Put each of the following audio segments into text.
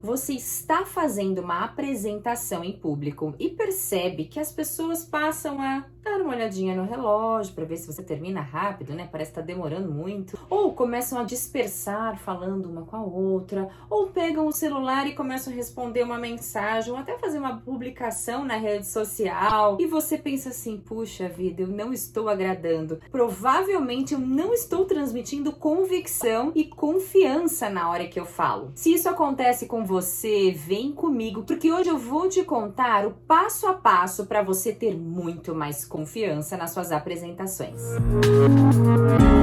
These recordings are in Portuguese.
Você está fazendo uma apresentação em público e percebe que as pessoas passam a dar uma olhadinha no relógio para ver se você termina rápido, né? Parece que tá demorando muito. Ou começam a dispersar falando uma com a outra, ou pegam o celular e começam a responder uma mensagem, ou até fazer uma publicação na rede social. E você pensa assim: puxa vida, eu não estou agradando. Provavelmente eu não estou transmitindo convicção e confiança na hora que eu falo. Se isso acontece com você, vem comigo, porque hoje eu vou te contar o passo a passo para você ter muito mais confiança nas suas apresentações. Speaker!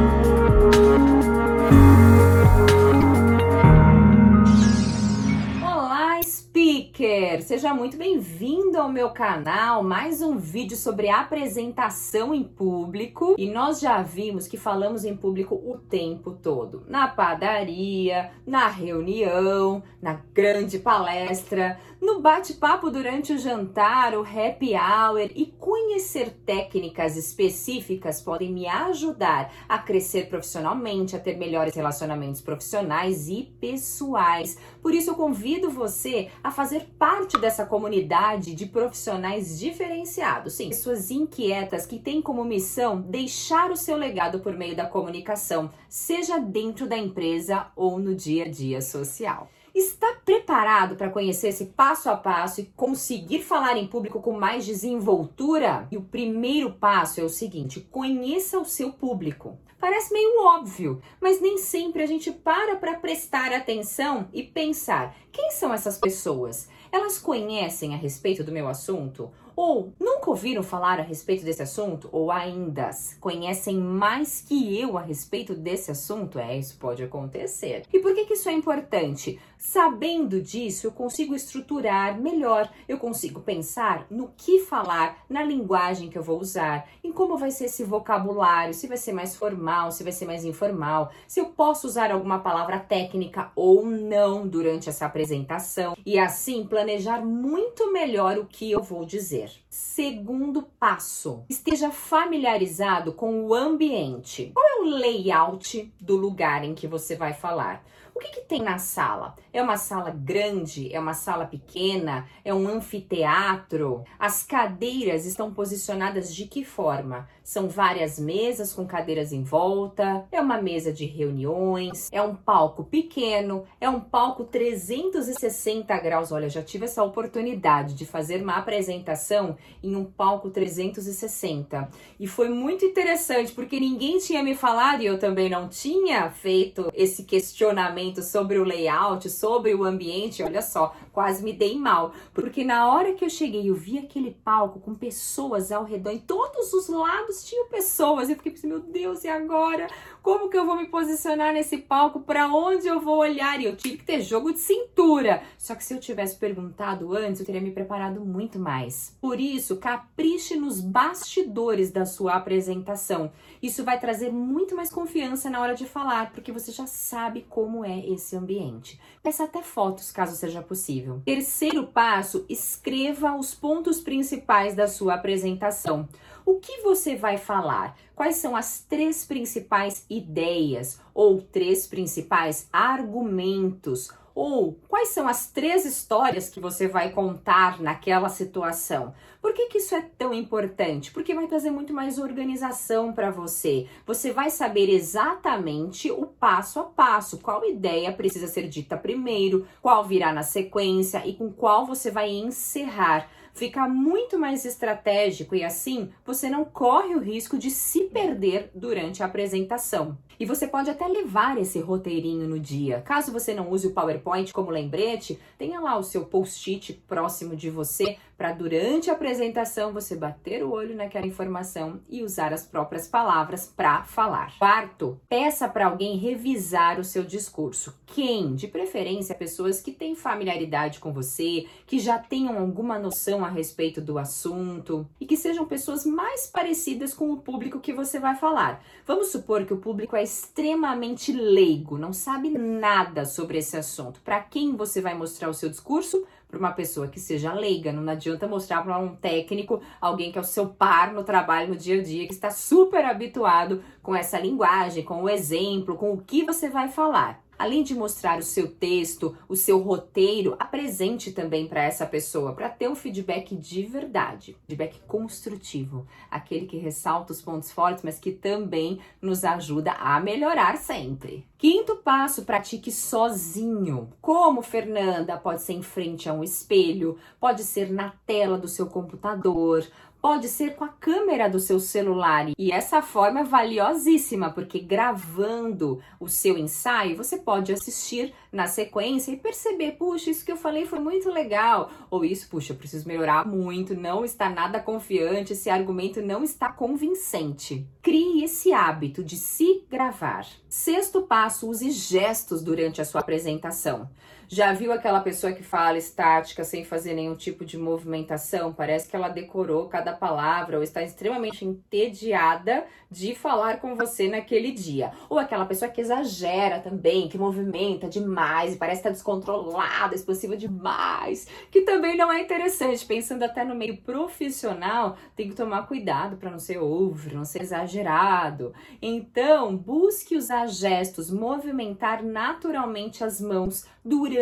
Seja muito bem-vindo ao meu canal, mais um vídeo sobre apresentação em público. E nós já vimos que falamos em público o tempo todo, na padaria, na reunião, na grande palestra, no bate-papo durante o jantar, o happy hour e conhecer técnicas específicas podem me ajudar a crescer profissionalmente, a ter melhores relacionamentos profissionais e pessoais. Por isso eu convido você a fazer parte dessa comunidade de profissionais diferenciados, sim, pessoas inquietas que têm como missão deixar o seu legado por meio da comunicação, seja dentro da empresa ou no dia a dia social. Está preparado para conhecer esse passo a passo e conseguir falar em público com mais desenvoltura? E o primeiro passo é o seguinte: conheça o seu público. Parece meio óbvio, mas nem sempre a gente para para prestar atenção e pensar: quem são essas pessoas? Elas conhecem a respeito do meu assunto? Ou nunca ouviram falar a respeito desse assunto? Ou ainda conhecem mais que eu a respeito desse assunto? É, isso pode acontecer. E por que, que isso é importante? Sabendo disso, eu consigo estruturar melhor, eu consigo pensar no que falar, na linguagem que eu vou usar, em como vai ser esse vocabulário, se vai ser mais formal, se vai ser mais informal, se eu posso usar alguma palavra técnica ou não durante essa apresentação e assim planejar muito melhor o que eu vou dizer. Segundo passo, esteja familiarizado com o ambiente. Qual é o layout do lugar em que você vai falar? O que, que, tem na sala? É uma sala grande? É uma sala pequena? É um anfiteatro? As cadeiras estão posicionadas de que forma? São várias mesas com cadeiras em volta? É uma mesa de reuniões? É um palco pequeno? É um palco 360 graus? Olha, já tive essa oportunidade de fazer uma apresentação em um palco 360 e foi muito interessante porque ninguém tinha me falado e eu também não tinha feito esse questionamento sobre o layout, sobre o ambiente, olha só, quase me dei mal. Porque na hora que eu cheguei, eu vi aquele palco com pessoas ao redor, em todos os lados tinham pessoas. Eu fiquei pensando, meu Deus, e agora? Como que eu vou me posicionar nesse palco? Para onde eu vou olhar? E eu tive que ter jogo de cintura. Só que se eu tivesse perguntado antes, eu teria me preparado muito mais. Por isso, capriche nos bastidores da sua apresentação. Isso vai trazer muito mais confiança na hora de falar, porque você já sabe como é esse ambiente. Peça até fotos, caso seja possível. Terceiro passo, escreva os pontos principais da sua apresentação. O que você vai falar? Quais são as três principais ideias ou três principais argumentos? Ou quais são as três histórias que você vai contar naquela situação? Por que, que isso é tão importante? Porque vai trazer muito mais organização para você. Você vai saber exatamente o passo a passo, qual ideia precisa ser dita primeiro, qual virá na sequência e com qual você vai encerrar fica muito mais estratégico e assim você não corre o risco de se perder durante a apresentação. E você pode até levar esse roteirinho no dia. Caso você não use o PowerPoint como lembrete, tenha lá o seu post-it próximo de você para durante a apresentação você bater o olho naquela informação e usar as próprias palavras para falar. Quarto, peça para alguém revisar o seu discurso. Quem? De preferência pessoas que têm familiaridade com você, que já tenham alguma noção a respeito do assunto e que sejam pessoas mais parecidas com o público que você vai falar. Vamos supor que o público é extremamente leigo, não sabe nada sobre esse assunto. Para quem você vai mostrar o seu discurso? Para uma pessoa que seja leiga, não adianta mostrar para um técnico, alguém que é o seu par no trabalho no dia a dia, que está super habituado com essa linguagem, com o exemplo, com o que você vai falar. Além de mostrar o seu texto, o seu roteiro, apresente também para essa pessoa, para ter um feedback de verdade, feedback construtivo, aquele que ressalta os pontos fortes, mas que também nos ajuda a melhorar sempre. Quinto passo, pratique sozinho. Como, Fernanda? Pode ser em frente a um espelho, pode ser na tela do seu computador, pode ser com a câmera do seu celular. E essa forma é valiosíssima, porque gravando o seu ensaio, você pode assistir na sequência e perceber, puxa, isso que eu falei foi muito legal, ou isso, puxa, eu preciso melhorar muito, não está nada confiante, esse argumento não está convincente. Crie esse hábito de se gravar. Sexto passo, use gestos durante a sua apresentação. Já viu aquela pessoa que fala estática sem fazer nenhum tipo de movimentação? Parece que ela decorou cada palavra ou está extremamente entediada de falar com você naquele dia. Ou aquela pessoa que exagera também, que movimenta demais e parece estar descontrolada, expansiva demais, que também não é interessante. Pensando até no meio profissional, tem que tomar cuidado para não ser over, não ser exagerado. Então, busque usar gestos, movimentar naturalmente as mãos durante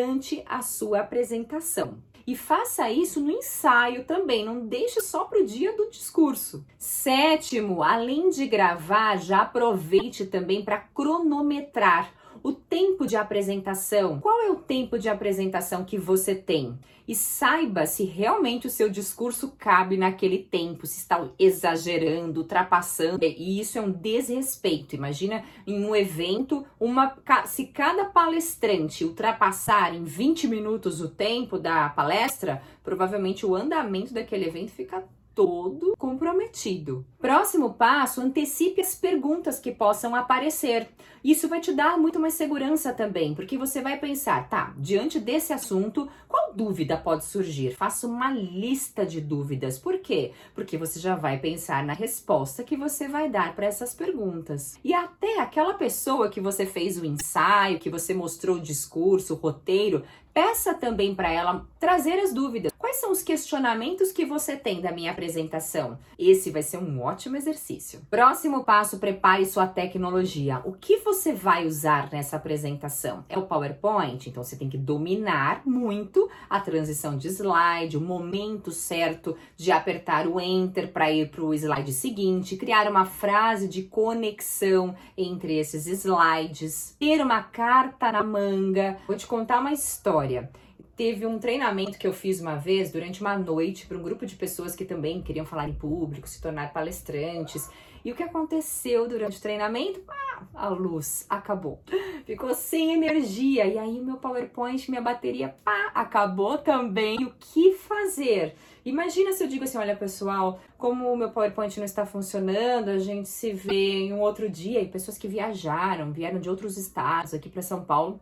a sua apresentação. E faça isso no ensaio também, não deixe só para o dia do discurso. Sétimo, além de gravar, já aproveite também para cronometrar o tempo de apresentação. Qual é o tempo de apresentação que você tem? E saiba se realmente o seu discurso cabe naquele tempo, se está exagerando, ultrapassando. E isso é um desrespeito. Imagina em um evento, uma se cada palestrante ultrapassar em 20 minutos o tempo da palestra, provavelmente o andamento daquele evento fica todo comprometido. Próximo passo, antecipe as perguntas que possam aparecer. Isso vai te dar muito mais segurança também, porque você vai pensar, tá, diante desse assunto, qual dúvida pode surgir? Faça uma lista de dúvidas. Por quê? Porque você já vai pensar na resposta que você vai dar para essas perguntas. E até aquela pessoa que você fez o ensaio, que você mostrou o discurso, o roteiro, peça também para ela trazer as dúvidas. Quais são os questionamentos que você tem da minha apresentação? Esse vai ser um ótimo exercício. Próximo passo: prepare sua tecnologia. O que você vai usar nessa apresentação? É o PowerPoint? Então você tem que dominar muito a transição de slide, o momento certo de apertar o Enter para ir para o slide seguinte, criar uma frase de conexão entre esses slides, ter uma carta na manga. Vou te contar uma história teve um treinamento que eu fiz uma vez durante uma noite para um grupo de pessoas que também queriam falar em público, se tornar palestrantes. E o que aconteceu durante o treinamento? Ah, a luz acabou. Ficou sem energia. E aí meu PowerPoint, minha bateria, pá, acabou também. O que fazer? Imagina se eu digo assim, olha pessoal, como o meu PowerPoint não está funcionando, a gente se vê em um outro dia. E pessoas que viajaram, vieram de outros estados aqui para São Paulo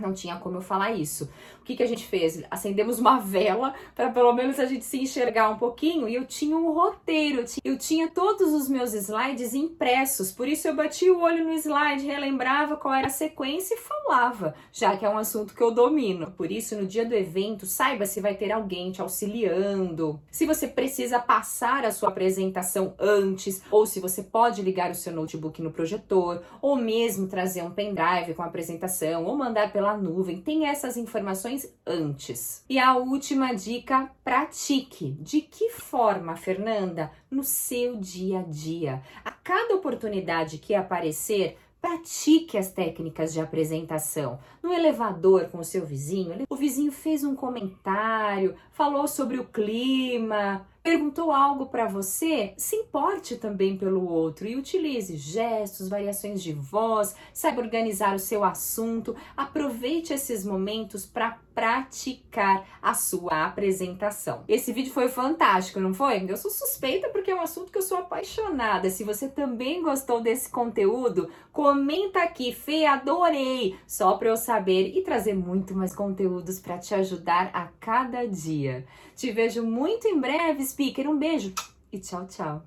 não tinha como eu falar isso. O que, que a gente fez? Acendemos uma vela para pelo menos a gente se enxergar um pouquinho e eu tinha um roteiro, eu tinha todos os meus slides impressos, por isso eu bati o olho no slide, relembrava qual era a sequência e falava, já que é um assunto que eu domino. Por isso, no dia do evento, saiba se vai ter alguém te auxiliando, se você precisa passar a sua apresentação antes, ou se você pode ligar o seu notebook no projetor, ou mesmo trazer um pendrive com a apresentação, ou mandar pela nuvem. Tem essas informações antes. E a última dica: pratique. De que forma, Fernanda? No seu dia a dia. A cada oportunidade que aparecer, Pratique as técnicas de apresentação. No elevador com o seu vizinho, o vizinho fez um comentário, falou sobre o clima, perguntou algo para você, se importe também pelo outro e utilize gestos, variações de voz, saiba organizar o seu assunto. Aproveite esses momentos para praticar a sua apresentação. Esse vídeo foi fantástico, não foi? Eu sou suspeita porque é um assunto que eu sou apaixonada. Se você também gostou desse conteúdo, comenta aqui, Fê, adorei, só para eu saber e trazer muito mais conteúdos para te ajudar a cada dia. Te vejo muito em breve, speaker. Um beijo e tchau, tchau.